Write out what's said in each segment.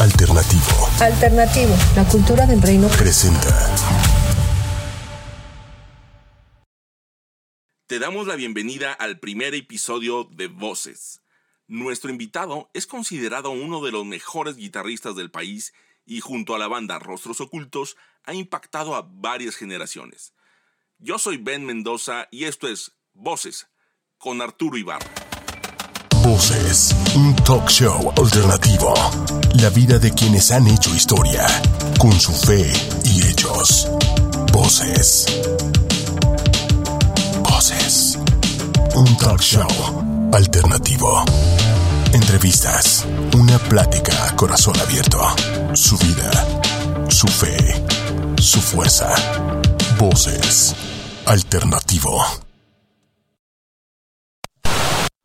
Alternativo. Alternativo, la cultura del reino. Presenta. Te damos la bienvenida al primer episodio de Voces. Nuestro invitado es considerado uno de los mejores guitarristas del país y junto a la banda Rostros Ocultos ha impactado a varias generaciones. Yo soy Ben Mendoza y esto es Voces con Arturo Ibarra. Voces, talk show alternativo. La vida de quienes han hecho historia, con su fe y hechos. Voces. Voces. Un talk show alternativo. Entrevistas, una plática a corazón abierto. Su vida, su fe, su fuerza. Voces. Alternativo.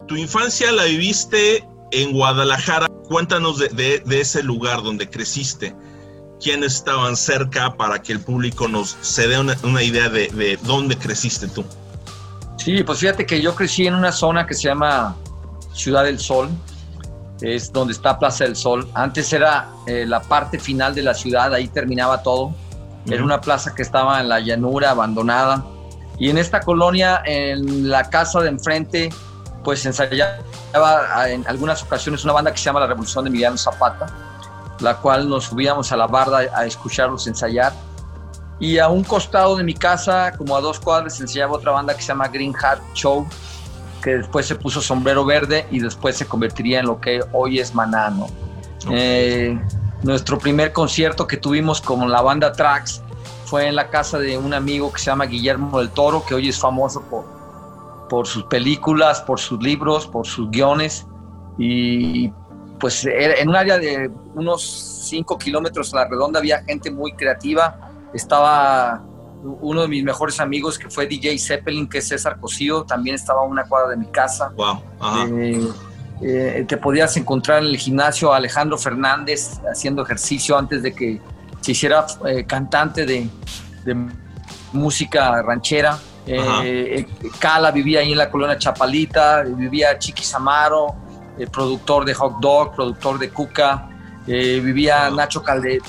Tu infancia la viviste en Guadalajara. Cuéntanos de, ese lugar donde creciste. ¿Quiénes estaban cerca para que el público nos se dé una, idea de, de, dónde creciste tú? Sí, pues fíjate que yo crecí en una zona que se llama Ciudad del Sol. Es donde está Plaza del Sol. Antes era eh, la parte final de la ciudad, ahí terminaba todo. Era una plaza que estaba en la llanura, abandonada. Y en esta colonia, en la casa de enfrente, pues ensayaba en algunas ocasiones una banda que se llama La Revolución de Emiliano Zapata, la cual nos subíamos a la barda a escucharlos ensayar. Y a un costado de mi casa, como a dos cuadras, ensayaba otra banda que se llama Green Hat Show, que después se puso Sombrero Verde y después se convertiría en lo que hoy es Manano. Eh, nuestro primer concierto que tuvimos con la banda Trax fue en la casa de un amigo que se llama Guillermo del Toro, que hoy es famoso por por sus películas, por sus libros, por sus guiones. Y pues en un área de unos 5 kilómetros a la redonda había gente muy creativa. Estaba uno de mis mejores amigos que fue DJ Zeppelin, que es César Cosío, también estaba a una cuadra de mi casa. Wow. Eh, eh, te podías encontrar en el gimnasio a Alejandro Fernández haciendo ejercicio antes de que se hiciera eh, cantante de, de música ranchera. Eh, Cala vivía ahí en la colonia Chapalita, vivía Chiqui Samaro, el productor de Hot Dog, productor de Cuca, eh, vivía Nacho,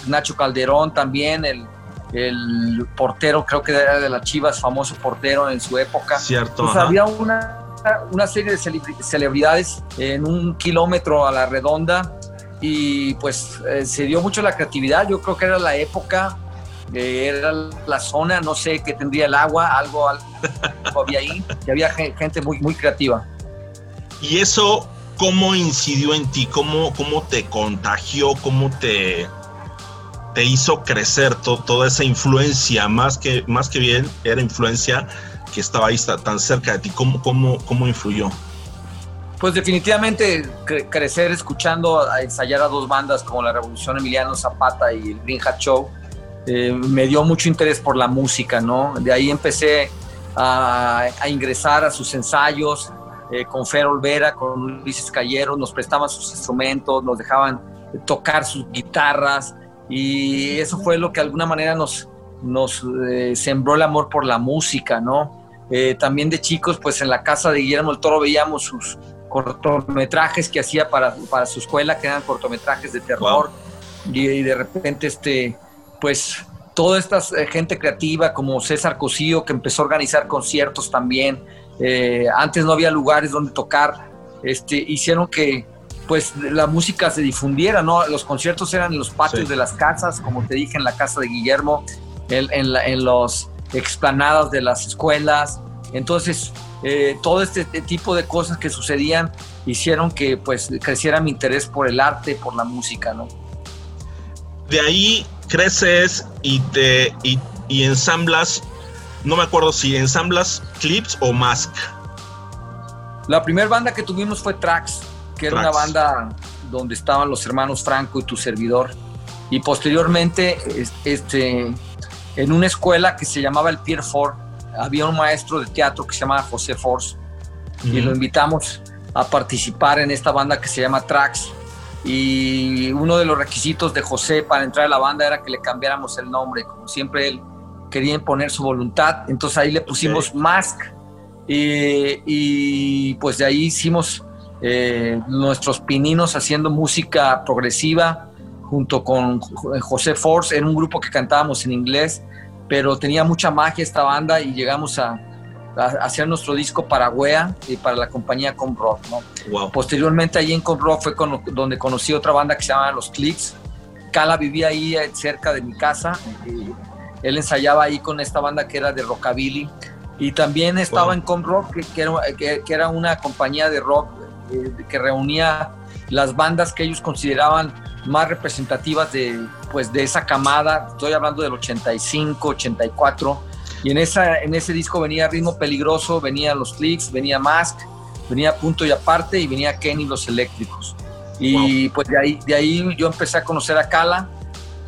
Nacho Calderón también, el, el, portero, creo que era de las Chivas, famoso portero en su época. Cierto. había una, una serie de celebridades en un kilómetro a la redonda y pues eh, se dio mucho la creatividad, yo creo que era la época era la zona, no sé qué tendría el agua, algo, algo había ahí, y había gente muy, muy creativa. ¿Y eso cómo incidió en ti? ¿Cómo, cómo te contagió? ¿Cómo te, te hizo crecer toda esa influencia? Más que, más que bien, era influencia que estaba ahí tan cerca de ti. ¿Cómo, cómo, cómo influyó? Pues definitivamente crecer escuchando a ensayar a dos bandas como la Revolución Emiliano Zapata y el Green Hat Show eh, me dio mucho interés por la música, ¿no? De ahí empecé a, ingresar a sus ensayos eh, con Fer Olvera, con Luis Escayero, nos prestaban sus instrumentos, nos dejaban tocar sus guitarras y eso fue lo que de alguna manera nos, nos eh, sembró el amor por la música, ¿no? también de chicos, pues en la casa de Guillermo el Toro veíamos sus cortometrajes que hacía para, para su escuela, que eran cortometrajes de terror, y, y, de repente este, pues toda esta eh, gente creativa como César Cosío, que empezó a organizar conciertos también. Eh, antes no había lugares donde tocar, este, hicieron que pues la música se difundiera, ¿no? Los conciertos eran en los patios de las casas, como te dije, en la casa de Guillermo, en, en, los explanadas de las escuelas. Entonces, eh, todo este tipo de cosas que sucedían hicieron que pues creciera mi interés por el arte, por la música, ¿no? De ahí creces y te y, ensamblas, no me acuerdo si ensamblas clips o mask. La primera banda que tuvimos fue Trax, que era una banda donde estaban los hermanos Franco y tu servidor. Y posteriormente, este, en una escuela que se llamaba el Pier Ford, había un maestro de teatro que se llamaba José Force y lo invitamos a participar en esta banda que se llama Trax y uno de los requisitos de José para entrar a la banda era que le cambiáramos el nombre, como siempre él quería imponer su voluntad, entonces ahí le pusimos Mask. Y, pues de ahí hicimos eh, nuestros pininos haciendo música progresiva junto con José Force, era un grupo que cantábamos en inglés, pero tenía mucha magia esta banda y llegamos a, hacer nuestro disco para Wea y para la compañía Com Rock. ¿no? Posteriormente allí en Com Rock fue donde conocí otra banda que se llama Los Clicks. Cala vivía ahí eh, cerca de mi casa. Y él ensayaba ahí con esta banda que era de rockabilly. Y también estaba en Com Rock, que, era, que, era, una compañía de rock eh, que reunía las bandas que ellos consideraban más representativas de, pues, de esa camada. Estoy hablando del 85, 84 y en, esa, en ese disco venía Ritmo Peligroso, venía Los Clicks, venía Mask, venía Punto y Aparte y venía Kenny Los Eléctricos. Y pues de ahí, de ahí yo empecé a conocer a Kala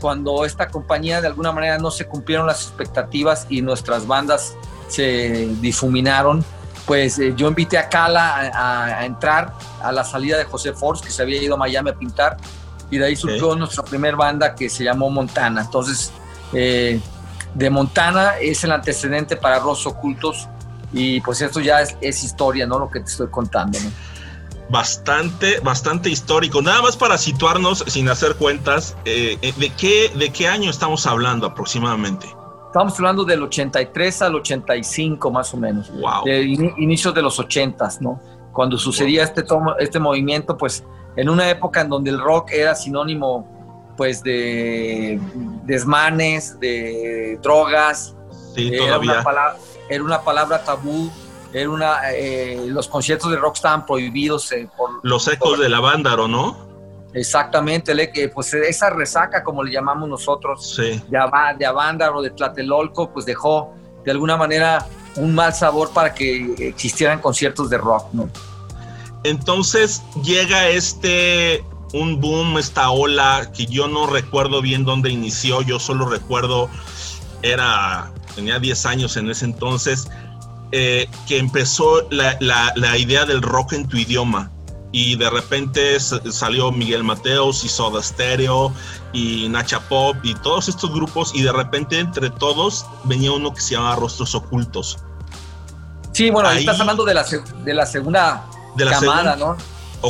cuando esta compañía de alguna manera no se cumplieron las expectativas y nuestras bandas se difuminaron, pues eh, yo invité a Kala a, entrar a la salida de José Force, que se había ido a Miami a pintar, y de ahí surgió nuestra primera banda que se llamó Montana. Entonces, eh, de Montana es el antecedente para Rostros Ocultos y pues esto ya es, historia, ¿no? Lo que te estoy contando, ¿no? Bastante, bastante histórico. Nada más para situarnos sin hacer cuentas, eh, eh, ¿de, qué, ¿de qué año estamos hablando aproximadamente? Estamos hablando del 83 al 85 más o menos. Wow. De inicios de los 80, ¿no? Cuando sucedía este, este movimiento, pues en una época en donde el rock era sinónimo pues de desmanes, de drogas. era, Una palabra, era una palabra tabú, era una, eh, los conciertos de rock estaban prohibidos. Eh, por, los ecos de la Vándaro, ¿no? Exactamente, pues esa resaca, como le llamamos nosotros, de, de Avándaro, de Tlatelolco, pues dejó de alguna manera un mal sabor para que existieran conciertos de rock, ¿no? Entonces llega este un boom, esta ola que yo no recuerdo bien dónde inició, yo solo recuerdo, era, tenía 10 años en ese entonces, eh, que empezó la, la, idea del rock en tu idioma. Y de repente salió Miguel Mateos y Soda Stereo y Nacha Pop y todos estos grupos y de repente entre todos venía uno que se llamaba Rostros Ocultos. Sí, bueno, ahí, estás hablando de la, de la segunda de la camada, ¿no?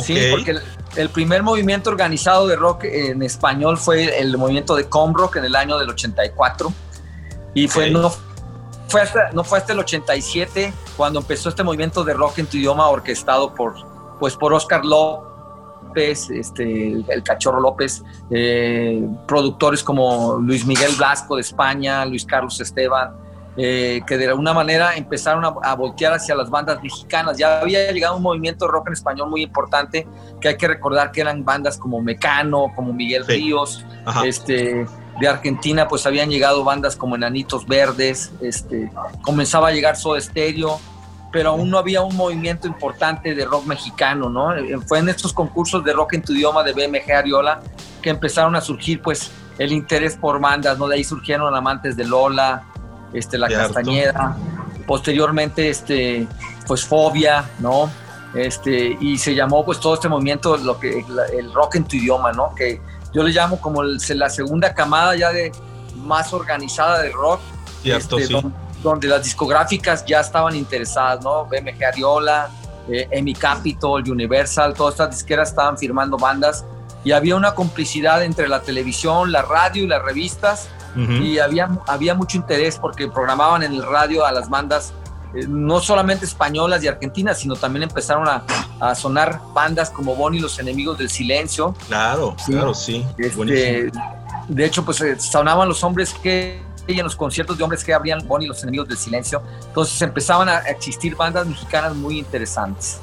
Sí, porque el primer movimiento organizado de rock en español fue el movimiento de Comrock en el año del 84. Y fue, no, fue hasta, no fue hasta el 87 cuando empezó este movimiento de rock en tu idioma orquestado por, pues, por Oscar López, este, el Cachorro López, eh, productores como Luis Miguel Blasco de España, Luis Carlos Esteban, eh, que de alguna manera empezaron a, voltear hacia las bandas mexicanas. Ya había llegado un movimiento de rock en español muy importante, que hay que recordar que eran bandas como Mecano, como Miguel Ríos, este, de Argentina pues habían llegado bandas como Enanitos Verdes, este, comenzaba a llegar Soda Stereo, pero aún no había un movimiento importante de rock mexicano, ¿no? Eh, fue en estos concursos de rock en tu idioma de BMG Ariola que empezaron a surgir pues el interés por bandas, ¿no? De ahí surgieron Amantes de Lola, este, La Castañeda, posteriormente, este, pues Fobia, ¿no? Este, y se llamó pues todo este movimiento, lo que, el rock en tu idioma, ¿no? Que yo le llamo como la segunda camada ya de más organizada de rock, este, donde, las discográficas ya estaban interesadas, ¿no? BMG Ariola, eh, Emi Capitol, Universal, todas estas disqueras estaban firmando bandas y había una complicidad entre la televisión, la radio y las revistas y había, había mucho interés porque programaban en el radio a las bandas eh, no solamente españolas y argentinas, sino también empezaron a, a sonar bandas como Bonnie los enemigos del silencio. Claro, claro, sí. Este, de hecho, pues eh, sonaban los hombres que en los conciertos de hombres que abrían Bonnie los enemigos del silencio. Entonces empezaban a existir bandas mexicanas muy interesantes.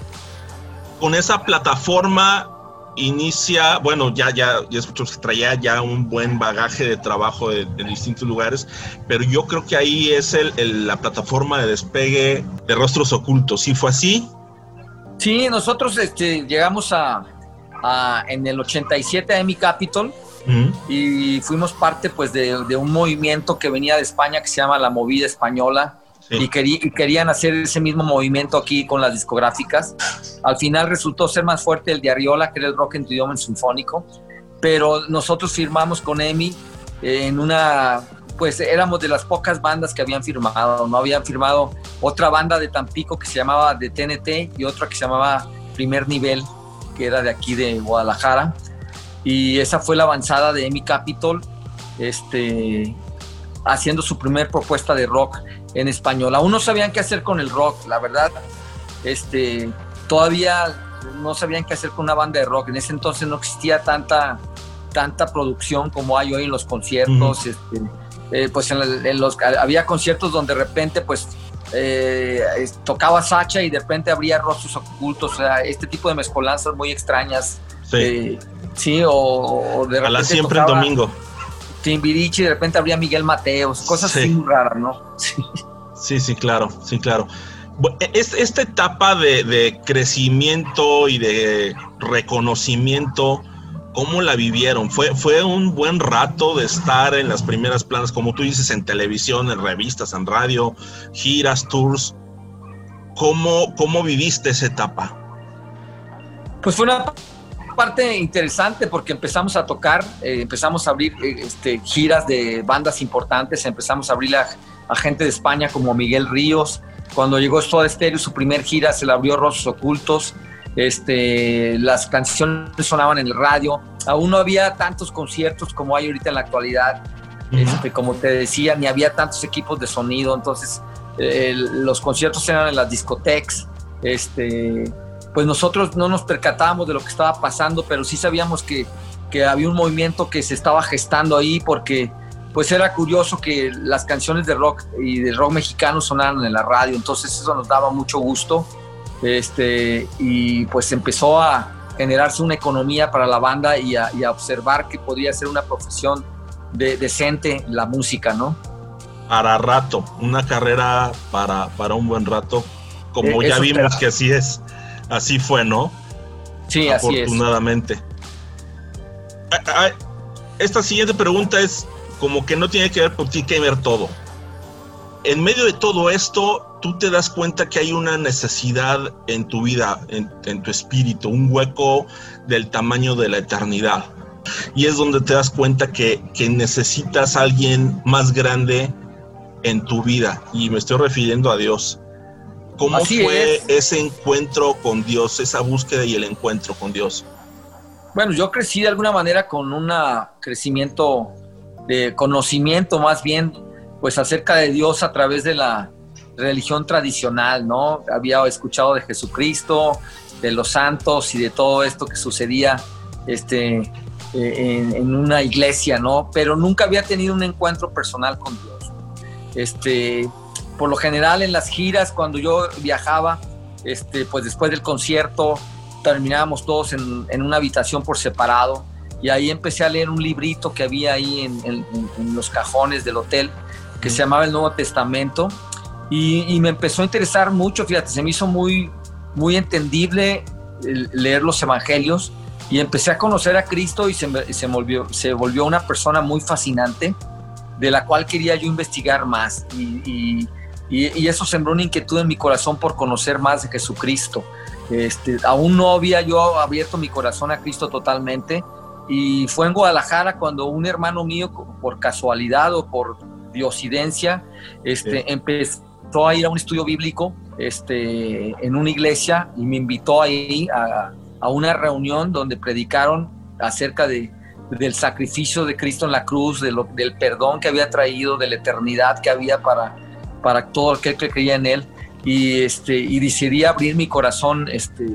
Con esa plataforma inicia, bueno, ya, ya, ya escuchamos que traía ya un buen bagaje de trabajo de, distintos lugares, pero yo creo que ahí es el, la plataforma de despegue de rostros ocultos. ¿Sí fue así? Sí, nosotros este, llegamos a, en el 87 a Emi Capitol y fuimos parte pues de, de un movimiento que venía de España que se llama la Movida Española y, querían hacer ese mismo movimiento aquí con las discográficas. Al final resultó ser más fuerte el de Ariola, que era el rock en tu idioma sinfónico, pero nosotros firmamos con EMI en una, pues éramos de las pocas bandas que habían firmado, no habían firmado otra banda de Tampico que se llamaba de TNT y otra que se llamaba Primer Nivel, que era de aquí de Guadalajara. y esa fue la avanzada de Emi Capitol, este, haciendo su primer propuesta de rock en español. Aún no sabían qué hacer con el rock, la verdad. Este, todavía no sabían qué hacer con una banda de rock. En ese entonces no existía tanta, tanta producción como hay hoy en los conciertos. este, eh, pues en, los, había conciertos donde de repente pues eh, tocaba Sacha y de repente habría rostros ocultos, o sea, este tipo de mezcolanzas muy extrañas. Sí, eh, sí o, de repente. A siempre el domingo. Timbiriche y de repente habría Miguel Mateos, cosas así muy raras, ¿no? Sí. sí, claro, sí, claro. E, esta etapa de, de crecimiento y de reconocimiento ¿Cómo la vivieron? ¿Fue, ¿Fue un buen rato de estar en las primeras planas, como tú dices, en televisión, en revistas, en radio, giras, tours? ¿Cómo, cómo viviste esa etapa? Pues fue una parte interesante porque empezamos a tocar, eh, empezamos a abrir eh, este, giras de bandas importantes, empezamos a abrir a, a, gente de España como Miguel Ríos. Cuando llegó Soda Stereo, su primer gira se la abrió Rostros Ocultos. Este, las canciones sonaban en el radio, aún no había tantos conciertos como hay ahorita en la actualidad, este, como te decía, ni había tantos equipos de sonido, entonces eh, los conciertos eran en las discotecas, este, pues nosotros no nos percatábamos de lo que estaba pasando, pero sí sabíamos que, que había un movimiento que se estaba gestando ahí porque pues era curioso que las canciones de rock y de rock mexicano sonaran en la radio, entonces eso nos daba mucho gusto este, y pues empezó a generarse una economía para la banda y a, observar que podría ser una profesión de, decente la música, ¿no? Para rato, una carrera para, para un buen rato, como e, ya vimos que así es, así fue, ¿no? Sí, así es. Afortunadamente. Esta siguiente pregunta es como que no tiene que ver por ti que ver todo. En medio de todo esto, tú te das cuenta que hay una necesidad en tu vida, en, tu espíritu, un hueco del tamaño de la eternidad. Y es donde te das cuenta que, necesitas a alguien más grande en tu vida. Y me estoy refiriendo a Dios. ¿Cómo fue ese encuentro con Dios, esa búsqueda y el encuentro con Dios? Bueno, yo crecí de alguna manera con un crecimiento de conocimiento más bien, pues acerca de Dios a través de la, religión tradicional, ¿no? Había escuchado de Jesucristo, de los santos y de todo esto que sucedía este, eh, en, una iglesia, ¿no? Pero nunca había tenido un encuentro personal con Dios. Este, por lo general en las giras, cuando yo viajaba, este, pues después del concierto, terminábamos todos en, una habitación por separado y ahí empecé a leer un librito que había ahí en, en los cajones del hotel que se llamaba el Nuevo Testamento y, me empezó a interesar mucho, fíjate, se me hizo muy, muy entendible leer los evangelios y empecé a conocer a Cristo y se, se, volvió, se volvió una persona muy fascinante de la cual quería yo investigar más y, y, eso sembró una inquietud en mi corazón por conocer más de Jesucristo. Este, aún no había yo abierto mi corazón a Cristo totalmente y fue en Guadalajara cuando un hermano mío, por casualidad o por diosidencia, este, empezó a ir a un estudio bíblico este, en una iglesia y me invitó ahí a, a una reunión donde predicaron acerca de, del sacrificio de Cristo en la cruz, de lo, del perdón que había traído, de la eternidad que había para, para todo aquel que creía en Él. Y, este, y decidí abrir mi corazón este,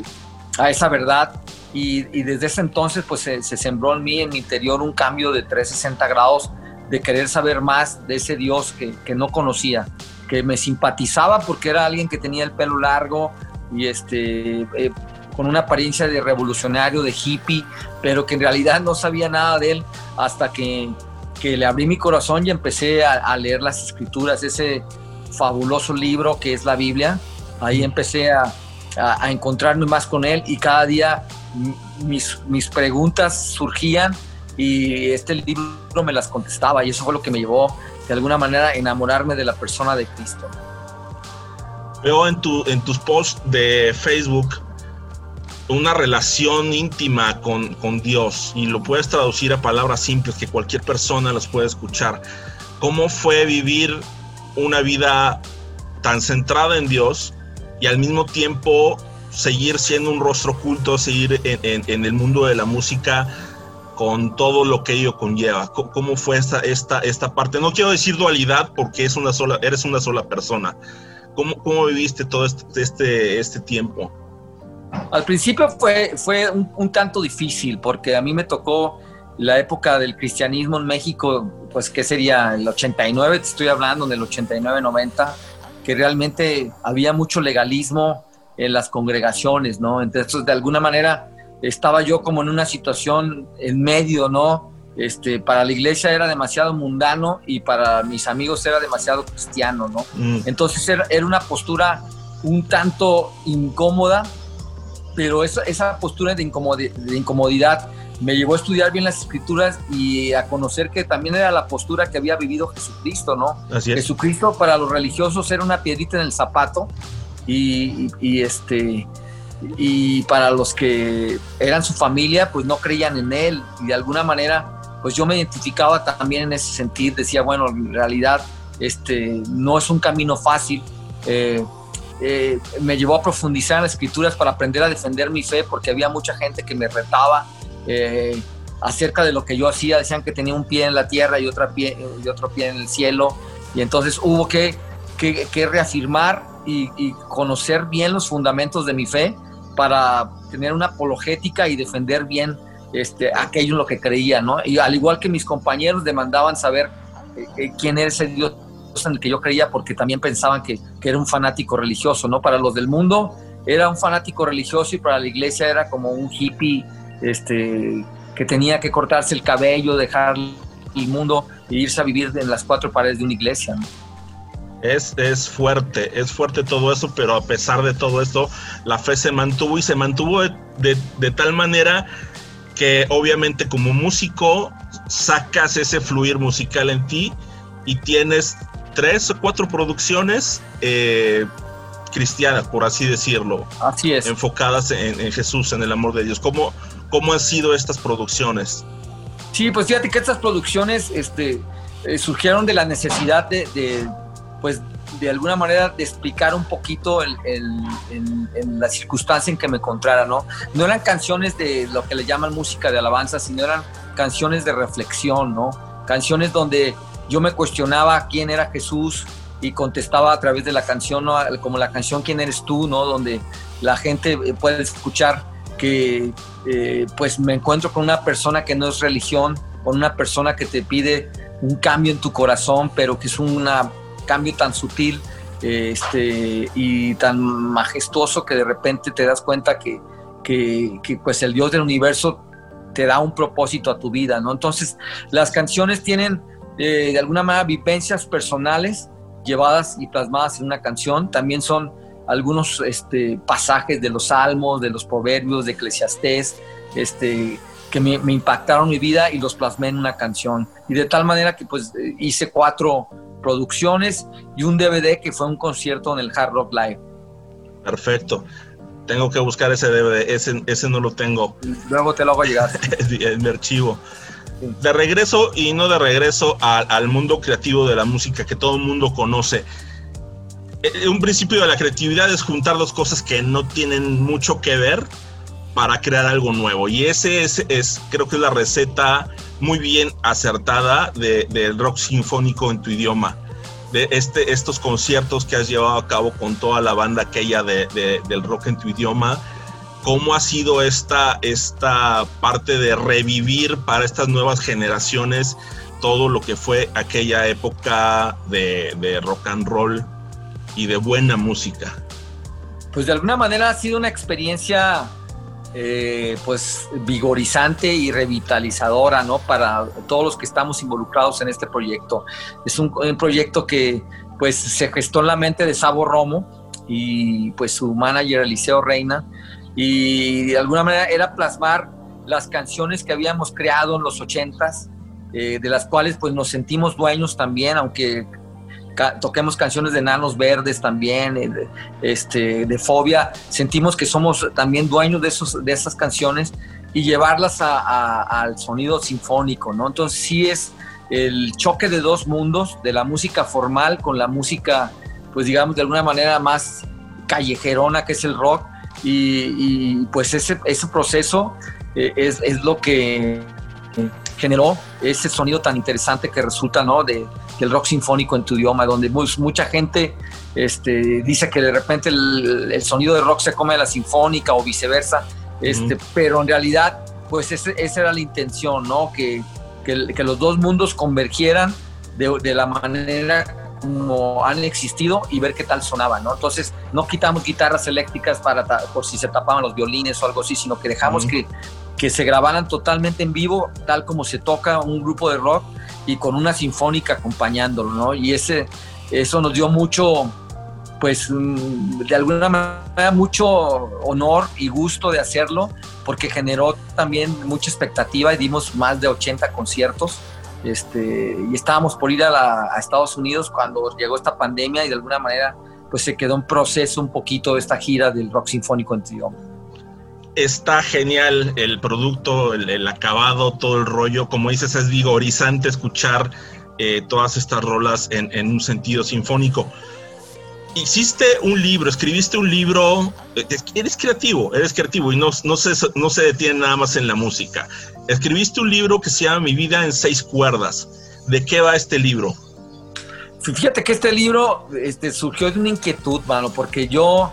a esa verdad. Y, y desde ese entonces pues se, se, sembró en mí, en mi interior, un cambio de 360 grados de querer saber más de ese Dios que, que no conocía que me simpatizaba porque era alguien que tenía el pelo largo y este, eh, con una apariencia de revolucionario, de hippie, pero que en realidad no sabía nada de él hasta que, que le abrí mi corazón y empecé a, leer las escrituras, ese fabuloso libro que es la Biblia. Ahí empecé a, a, encontrarme más con él y cada día mis, mis preguntas surgían y este libro me las contestaba y eso fue lo que me llevó de alguna manera enamorarme de la persona de Cristo. Veo en, tu, en tus posts de Facebook una relación íntima con, con, Dios y lo puedes traducir a palabras simples que cualquier persona las puede escuchar. ¿Cómo fue vivir una vida tan centrada en Dios y al mismo tiempo seguir siendo un rostro oculto, seguir en, en, el mundo de la música con todo lo que ello conlleva. ¿Cómo fue esta, esta, esta parte? No quiero decir dualidad porque es una sola, eres una sola persona. ¿Cómo, cómo viviste todo este, este, este tiempo? Al principio fue, fue un, tanto difícil porque a mí me tocó la época del cristianismo en México, pues que sería el 89, te estoy hablando del 89-90, que realmente había mucho legalismo en las congregaciones, ¿no? Entonces, de alguna manera, estaba yo como en una situación en medio, ¿no? Este, para la iglesia era demasiado mundano y para mis amigos era demasiado cristiano, ¿no? Mm. Entonces era, una postura un tanto incómoda, pero esa, esa postura de, de incomodidad me llevó a estudiar bien las escrituras y a conocer que también era la postura que había vivido Jesucristo, ¿no? Así es. Jesucristo para los religiosos era una piedrita en el zapato y, y, este y para los que eran su familia, pues no creían en él y de alguna manera, pues yo me identificaba también en ese sentido, decía, bueno, en realidad este, no es un camino fácil. Eh, eh, me llevó a profundizar en las escrituras para aprender a defender mi fe, porque había mucha gente que me retaba eh, acerca de lo que yo hacía, decían que tenía un pie en la tierra y, otra pie, y otro pie en el cielo, y entonces hubo que, que, reafirmar y, conocer bien los fundamentos de mi fe para tener una apologética y defender bien este, aquello en lo que creía, ¿no? Y al igual que mis compañeros demandaban saber eh, quién era ese Dios en el que yo creía, porque también pensaban que, que, era un fanático religioso, ¿no? Para los del mundo era un fanático religioso y para la iglesia era como un hippie este, que tenía que cortarse el cabello, dejar el mundo e irse a vivir en las cuatro paredes de una iglesia, ¿no? Es, es fuerte, es fuerte todo eso, pero a pesar de todo esto, la fe se mantuvo y se mantuvo de, tal manera que obviamente como músico sacas ese fluir musical en ti y tienes tres o cuatro producciones eh, cristianas, por así decirlo. Así es. Enfocadas en, Jesús, en el amor de Dios. ¿Cómo, ¿Cómo han sido estas producciones? Sí, pues fíjate que estas producciones este, eh, surgieron de la necesidad de, pues de alguna manera de explicar un poquito el, la circunstancia en que me encontrara, ¿no? No eran canciones de lo que le llaman música de alabanza, sino eran canciones de reflexión, ¿no? Canciones donde yo me cuestionaba quién era Jesús y contestaba a través de la canción, ¿no? como la canción ¿Quién eres tú?, ¿no? Donde la gente puede escuchar que eh, pues me encuentro con una persona que no es religión, con una persona que te pide un cambio en tu corazón, pero que es una cambio tan sutil este, y tan majestuoso que de repente te das cuenta que, que, pues el Dios del universo te da un propósito a tu vida, ¿no? Entonces, las canciones tienen eh, de alguna manera vivencias personales llevadas y plasmadas en una canción, también son algunos este, pasajes de los salmos, de los proverbios, de Eclesiastés, este, que me, me, impactaron mi vida y los plasmé en una canción. Y de tal manera que pues hice cuatro producciones y un DVD que fue un concierto en el Hard Rock Live. Perfecto. Tengo que buscar ese DVD, ese, ese no lo tengo. Luego te lo hago llegar. es mi archivo. De regreso y no de regreso al mundo creativo de la música que todo el mundo conoce. Eh, un principio de la creatividad es juntar dos cosas que no tienen mucho que ver para crear algo nuevo. Y ese es, es creo que es la receta muy bien acertada del rock sinfónico en tu idioma. De este, estos conciertos que has llevado a cabo con toda la banda aquella de, del rock en tu idioma, ¿cómo ha sido esta, esta parte de revivir para estas nuevas generaciones todo lo que fue aquella época de, de rock and roll y de buena música? Pues de alguna manera ha sido una experiencia eh, pues vigorizante y revitalizadora, ¿no? Para todos los que estamos involucrados en este proyecto. Es un, proyecto que pues se gestó en la mente de Sabo Romo y pues su manager Eliseo Reina y de alguna manera era plasmar las canciones que habíamos creado en los ochentas, eh, de las cuales pues nos sentimos dueños también, aunque toquemos canciones de Nanos Verdes también, eh, este, de Fobia, sentimos que somos también dueños de, esos, de esas canciones y llevarlas al sonido sinfónico, ¿no? Entonces sí es el choque de dos mundos, de la música formal con la música, pues digamos, de alguna manera más callejerona que es el rock, y, pues ese, ese proceso eh, es, es, lo que generó ese sonido tan interesante que resulta, ¿no? De, del rock sinfónico en tu idioma, donde mucha gente este, dice que de repente el, sonido de rock se come a la sinfónica o viceversa, este, pero en realidad, pues esa era la intención, ¿no? Que, que, los dos mundos convergieran de, de, la manera como han existido y ver qué tal sonaba, ¿no? Entonces, no quitamos guitarras eléctricas para por si se tapaban los violines o algo así, sino que dejamos que, que se grabaran totalmente en vivo, tal como se toca un grupo de rock y con una sinfónica acompañándolo, ¿no? Y ese, eso nos dio mucho, pues mm, de alguna manera mucho honor y gusto de hacerlo porque generó también mucha expectativa y dimos más de 80 conciertos. Este, y estábamos por ir a, Estados Unidos cuando llegó esta pandemia y de alguna manera pues se quedó en proceso un poquito de esta gira del rock sinfónico en. Está genial el producto, el, acabado, todo el rollo. Como dices, es vigorizante escuchar eh, todas estas rolas en, en un sentido sinfónico hiciste un libro, escribiste un libro, eh, eres creativo, eres creativo y no, no, se, no se detiene nada más en la música. Escribiste un libro que se llama Mi vida en seis cuerdas. ¿De qué va este libro? Fíjate que este libro este, surgió de una inquietud, mano, porque yo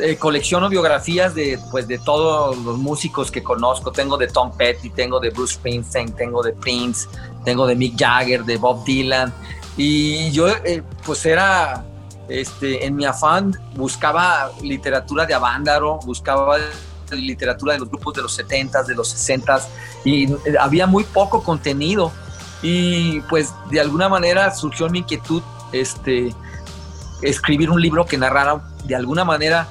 eh, colecciono biografías de, pues, de todos los músicos que conozco. Tengo de Tom Petty, tengo de Bruce Springsteen, tengo de Prince, tengo de Mick Jagger, de Bob Dylan. Y yo, eh, pues era este, en mi afán buscaba literatura de Avándaro, buscaba literatura de los grupos de los 70s, de los 60s, y había muy poco contenido. Y pues de alguna manera surgió mi inquietud este, escribir un libro que narrara de alguna manera,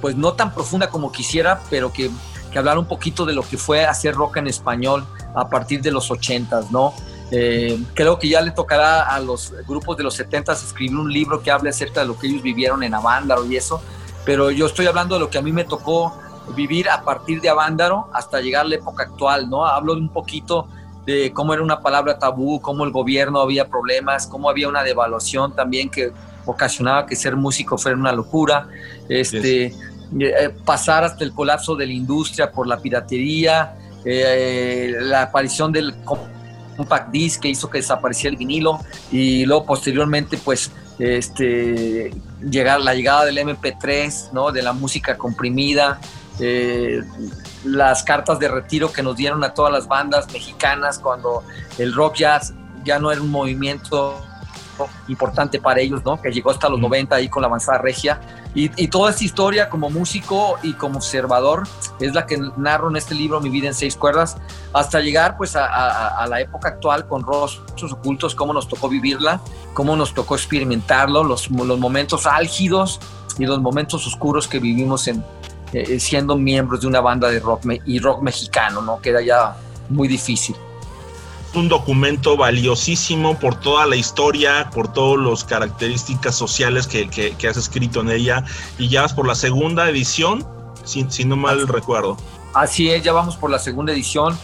pues no tan profunda como quisiera, pero que, que hablara un poquito de lo que fue hacer rock en español a partir de los 80s, ¿no? Eh, creo que ya le tocará a los grupos de los 70 escribir un libro que hable acerca de lo que ellos vivieron en Avándaro y eso, pero yo estoy hablando de lo que a mí me tocó vivir a partir de Avándaro hasta llegar a la época actual, ¿no? Hablo un poquito de cómo era una palabra tabú, cómo el gobierno había problemas, cómo había una devaluación también que ocasionaba que ser músico fuera una locura, este, eh, pasar hasta el colapso de la industria por la piratería, eh, la aparición del compact disc que hizo que desapareciera el vinilo y luego posteriormente pues este, llegar, la llegada del MP3, ¿no? de la música comprimida, eh, las cartas de retiro que nos dieron a todas las bandas mexicanas cuando el rock jazz ya no era un movimiento importante para ellos, ¿no? que llegó hasta los 90 ahí con la avanzada regia y, toda esta historia como músico y como observador es la que narro en este libro Mi vida en seis cuerdas, hasta llegar pues a, la época actual con rostros ocultos, cómo nos tocó vivirla, cómo nos tocó experimentarlo, los, los momentos álgidos y los momentos oscuros que vivimos en, eh, siendo miembros de una banda de rock y rock mexicano, ¿no? Que era ya muy difícil un documento valiosísimo por toda la historia, por todas las características sociales que, que, has escrito en ella. Y ya vas por la segunda edición, si, si no mal recuerdo. Así es, ya vamos por la segunda edición.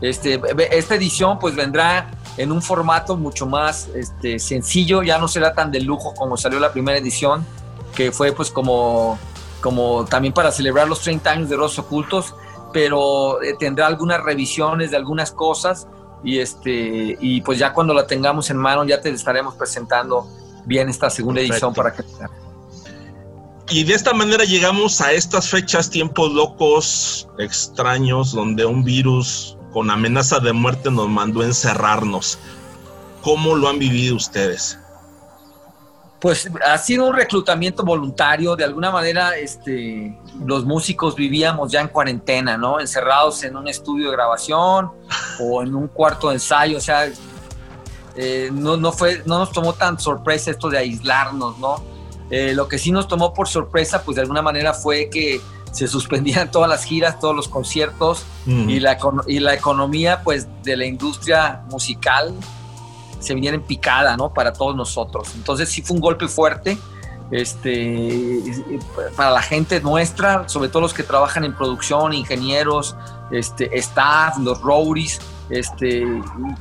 Este, esta edición pues vendrá en un formato mucho más este, sencillo, ya no será tan de lujo como salió la primera edición, que fue pues como, como también para celebrar los 30 años de Rostros Ocultos, pero eh, tendrá algunas revisiones de algunas cosas y este y pues ya cuando la tengamos en mano ya te estaremos presentando bien esta segunda edición para que y de esta manera llegamos a estas fechas, tiempos locos, extraños, donde un virus con amenaza de muerte nos mandó encerrarnos. ¿Cómo lo han vivido ustedes? Pues ha sido un reclutamiento voluntario, de alguna manera este, los músicos vivíamos ya en cuarentena, ¿no? Encerrados en un estudio de grabación o en un cuarto de ensayo, o sea, eh, no, no, fue, no nos tomó tan sorpresa esto de aislarnos, ¿no? Eh, lo que sí nos tomó por sorpresa, pues de alguna manera fue que se suspendían todas las giras, todos los conciertos y, la, y la economía, pues, de la industria musical se viniera en picada, ¿no? Para todos nosotros. Entonces sí fue un golpe fuerte este, para la gente nuestra, sobre todo los que trabajan en producción, ingenieros, este, staff, los roadies, este,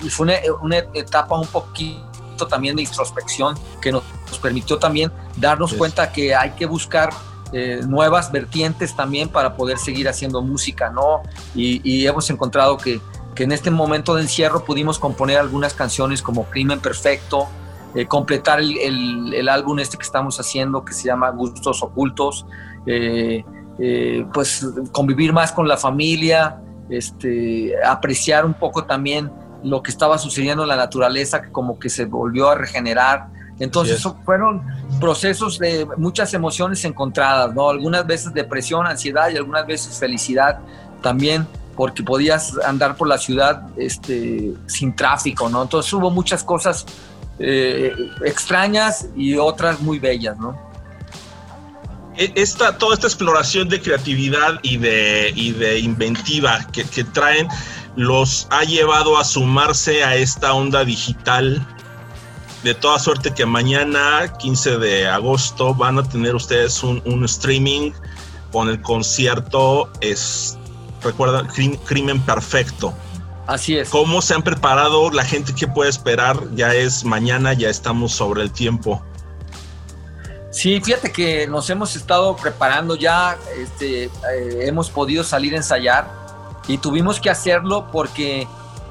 y fue una, una, etapa un poquito también de introspección que nos, permitió también darnos cuenta que hay que buscar eh, nuevas vertientes también para poder seguir haciendo música, ¿no? Y, y hemos encontrado que que en este momento de encierro pudimos componer algunas canciones como Crimen Perfecto, eh, completar el, el, álbum este que estamos haciendo que se llama Gustos Ocultos, eh, eh, pues convivir más con la familia, este, apreciar un poco también lo que estaba sucediendo en la naturaleza, que como que se volvió a regenerar. Entonces fueron procesos de muchas emociones encontradas, ¿no? Algunas veces depresión, ansiedad y algunas veces felicidad también porque podías andar por la ciudad este, sin tráfico, ¿no? Entonces hubo muchas cosas eh, extrañas y otras muy bellas, ¿no? E, esta, toda esta exploración de creatividad y de, y de inventiva que, que traen los ha llevado a sumarse a esta onda digital de toda suerte que mañana, 15 de agosto, van a tener ustedes un, un streaming con el concierto, es, recuerda, Crimen Perfecto. Así es. ¿Cómo se han preparado la gente que puede esperar? Ya es mañana, ya estamos sobre el tiempo. Sí, fíjate que nos hemos estado preparando ya, este, eh, hemos podido salir a ensayar y tuvimos que hacerlo porque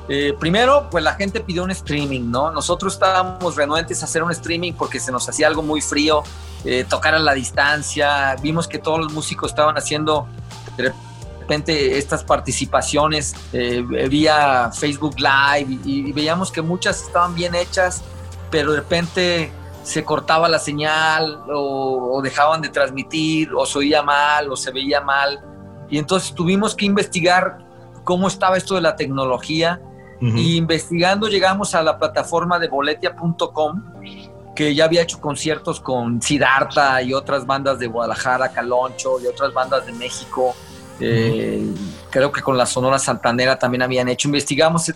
eh, primero, pues la gente pidió un streaming, ¿no? Nosotros estábamos renuentes a hacer un streaming porque se nos hacía algo muy frío, eh, tocar a la distancia, vimos que todos los músicos estaban haciendo repente estas participaciones eh, vía Facebook Live y, veíamos que muchas estaban bien hechas, pero de repente se cortaba la señal o, o dejaban de transmitir o se oía mal o se veía mal. Y entonces tuvimos que investigar cómo estaba esto de la tecnología y investigando llegamos a la plataforma de boletia.com, que ya había hecho conciertos con Siddhartha y otras bandas de Guadalajara, Caloncho y otras bandas de México. Eh, creo que con la Sonora Santanera también habían hecho. Investigamos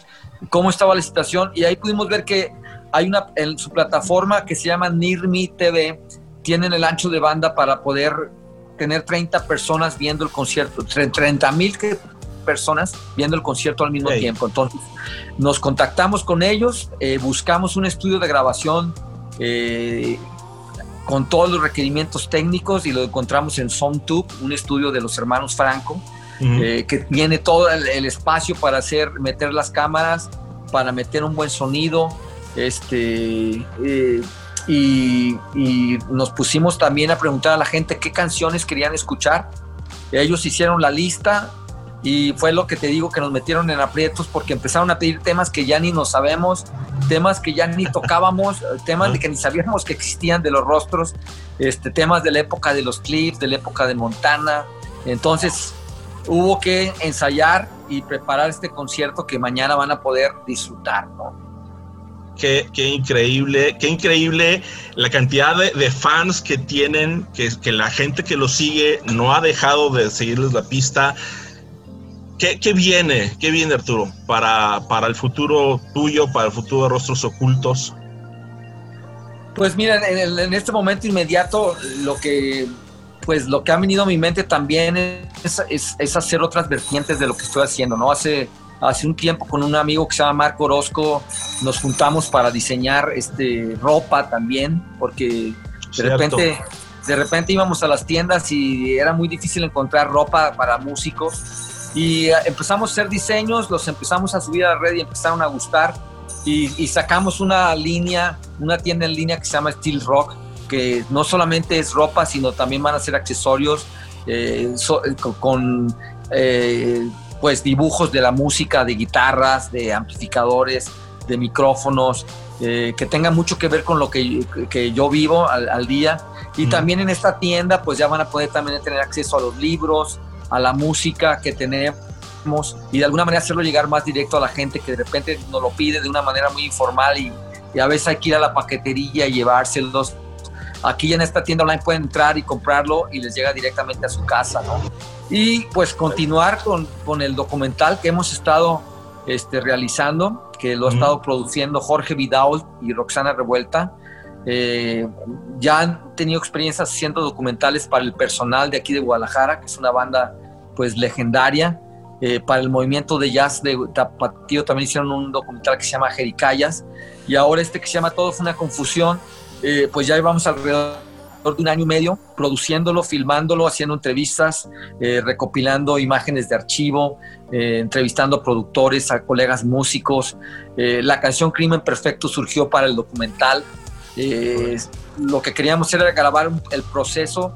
cómo estaba la situación y ahí pudimos ver que hay una en su plataforma que se llama Nirmi TV, tienen el ancho de banda para poder tener 30 personas viendo el concierto, 30 mil personas viendo el concierto al mismo tiempo. Entonces nos contactamos con ellos, eh, buscamos un estudio de grabación eh, con todos los requerimientos técnicos y lo encontramos en SoundTube, un estudio de los hermanos Franco, eh, que tiene todo el, espacio para hacer, meter las cámaras, para meter un buen sonido, este, y, y, nos pusimos también a preguntar a la gente qué canciones querían escuchar. Ellos hicieron la lista, y fue lo que te digo que nos metieron en aprietos porque empezaron a pedir temas que ya ni nos sabemos, temas que ya ni tocábamos, temas de que ni sabíamos que existían de los rostros, este, temas de la época de los clips, de la época de Montana. Entonces hubo que ensayar y preparar este concierto que mañana van a poder disfrutar, ¿no? Qué, qué, increíble, qué increíble la cantidad de, de fans que tienen, que, que, la gente que los sigue no ha dejado de seguirles la pista. ¿Qué, viene? ¿Qué viene, Arturo? Para, para el futuro tuyo, para el futuro de Rostros Ocultos. Pues mira, en, este momento inmediato, lo que, pues, lo que ha venido a mi mente también es, es, hacer otras vertientes de lo que estoy haciendo, ¿no? Hace, hace un tiempo con un amigo que se llama Marco Orozco nos juntamos para diseñar este, ropa también, porque de repente, de repente íbamos a las tiendas y era muy difícil encontrar ropa para músicos y eh, empezamos a hacer diseños, los empezamos a subir a la red y empezaron a gustar. Y, sacamos una línea, una tienda en línea que se llama Steel Rock, que no solamente es ropa, sino también van a ser accesorios eh, eh, con pues dibujos de la música, de guitarras, de amplificadores, de micrófonos, que tengan mucho que ver con lo que, que yo vivo al, día. Y también en esta tienda pues ya van a poder también tener acceso a los libros, a la música que tenemos y de alguna manera hacerlo llegar más directo a la gente que de repente nos lo pide de una manera muy informal y, a veces hay que ir a la paquetería y llevárselos. Aquí en esta tienda online pueden entrar y comprarlo y les llega directamente a su casa, ¿no? Y pues continuar con, con el documental que hemos estado este, realizando, que lo ha estado produciendo Jorge Vidal y Roxana Revuelta. Eh, ya han tenido experiencias haciendo documentales para el personal de aquí de Guadalajara, que es una banda pues legendaria. Eh, para el movimiento de jazz de Tapatío también hicieron un documental que se llama Jericayas y ahora este que se llama Todo fue una confusión, eh, pues ya llevamos alrededor de un año y medio produciéndolo, filmándolo, haciendo entrevistas, eh, recopilando imágenes de archivo, eh, entrevistando a productores, a colegas músicos. Eh, la canción Crimen Perfecto surgió para el documental. Lo que queríamos era grabar el proceso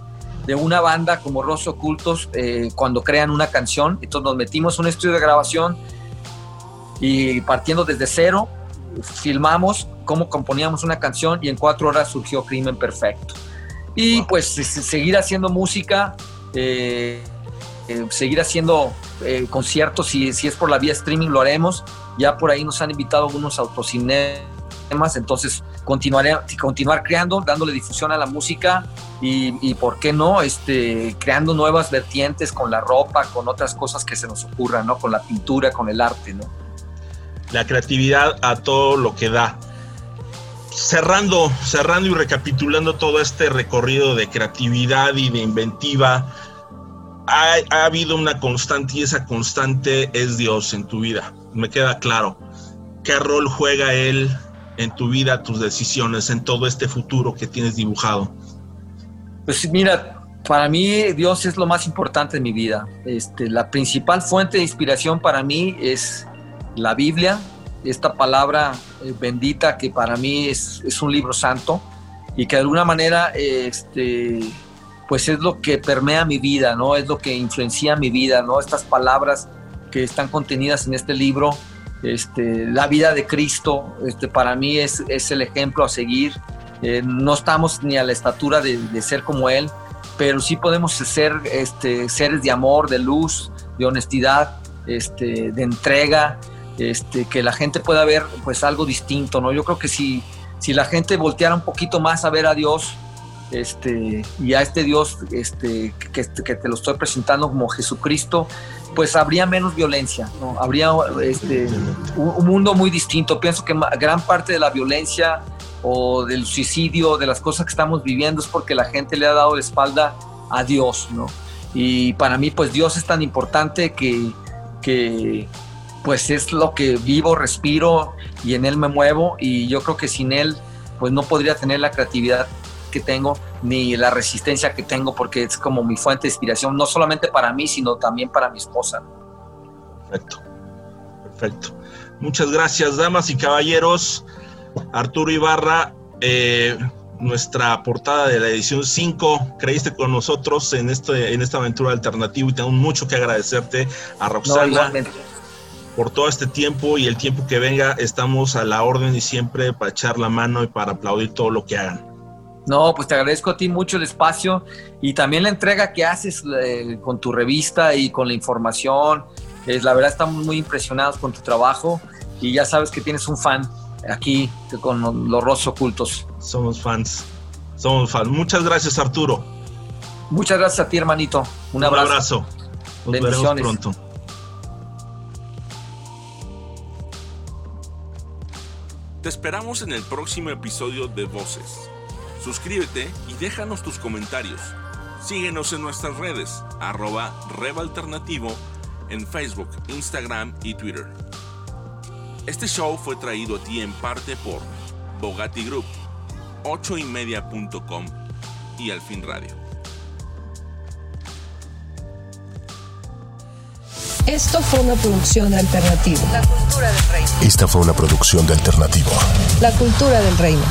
de una banda como Rostros Ocultos cuando crean una canción. Entonces nos metimos en un estudio de grabación y partiendo desde cero, filmamos cómo componíamos una canción y en cuatro horas surgió Crimen Perfecto. Y pues seguir haciendo música, eh, eh, seguir haciendo eh, conciertos, si, si es por la vía streaming lo haremos. Ya por ahí nos han invitado algunos autocinemas, entonces continuaré, continuar creando, dándole difusión a la música y, y, por qué no, este, creando nuevas vertientes con la ropa, con otras cosas que se nos ocurran, ¿no? Con la pintura, con el arte, ¿no? La creatividad a todo lo que da cerrando, cerrando y recapitulando todo este recorrido de creatividad y de inventiva, ha, ha, habido una constante y esa constante es Dios en tu vida. Me queda claro. ¿Qué rol juega Él en tu vida, tus decisiones, en todo este futuro que tienes dibujado? Pues mira, para mí Dios es lo más importante en mi vida. Este, la principal fuente de inspiración para mí es la Biblia, esta palabra eh, bendita que para mí es, es, un libro santo y que de alguna manera este, pues es lo que permea mi vida, ¿no? Es lo que influencia mi vida, ¿no? Estas palabras que están contenidas en este libro, este, la vida de Cristo, este, para mí es, es el ejemplo a seguir. Eh, no estamos ni a la estatura de, ser como Él, pero sí podemos ser este, seres de amor, de luz, de honestidad, este, de entrega, este, que la gente pueda ver pues algo distinto, ¿no? Yo creo que si, si la gente volteara un poquito más a ver a Dios este, y a este Dios este, que, te lo estoy presentando como Jesucristo, pues habría menos violencia. Habría este, un, un mundo muy distinto. Pienso que gran parte de la violencia o del suicidio, de las cosas que estamos viviendo, es porque la gente le ha dado la espalda a Dios, ¿no? Y para mí, pues Dios es tan importante que, que, pues es lo que vivo, respiro y en él me muevo y yo creo que sin él pues no podría tener la creatividad que tengo ni la resistencia que tengo porque es como mi fuente de inspiración, no solamente para mí, sino también para mi esposa. Perfecto, perfecto. Muchas gracias, damas y caballeros. Arturo Ibarra, eh, nuestra portada de la edición 5. Creíste con nosotros en, este, en esta aventura alternativa y tengo mucho que agradecerte a Roxana. No, por todo este tiempo y el tiempo que venga, estamos a la orden y siempre para echar la mano y para aplaudir todo lo que hagan. No, pues te agradezco a ti mucho el espacio y también la entrega que haces eh, con tu revista y con la información. Es, la verdad estamos muy impresionados con tu trabajo y ya sabes que tienes un fan aquí con los rostros ocultos. Somos fans, somos fans. Muchas gracias Arturo. Muchas gracias a ti hermanito. Un, un abrazo. abrazo. Nos veremos pronto. Te esperamos en el próximo episodio de Voces. Suscríbete y déjanos tus comentarios. Síguenos en nuestras redes, arroba Alternativo en Facebook, Instagram y Twitter. Este show fue traído a ti en parte por Bogati Group, 8ymedia.com y Al Fin Radio. Esto fue una producción de Alternativo. La cultura del reino. Esta fue una producción de Alternativo. La cultura del reino.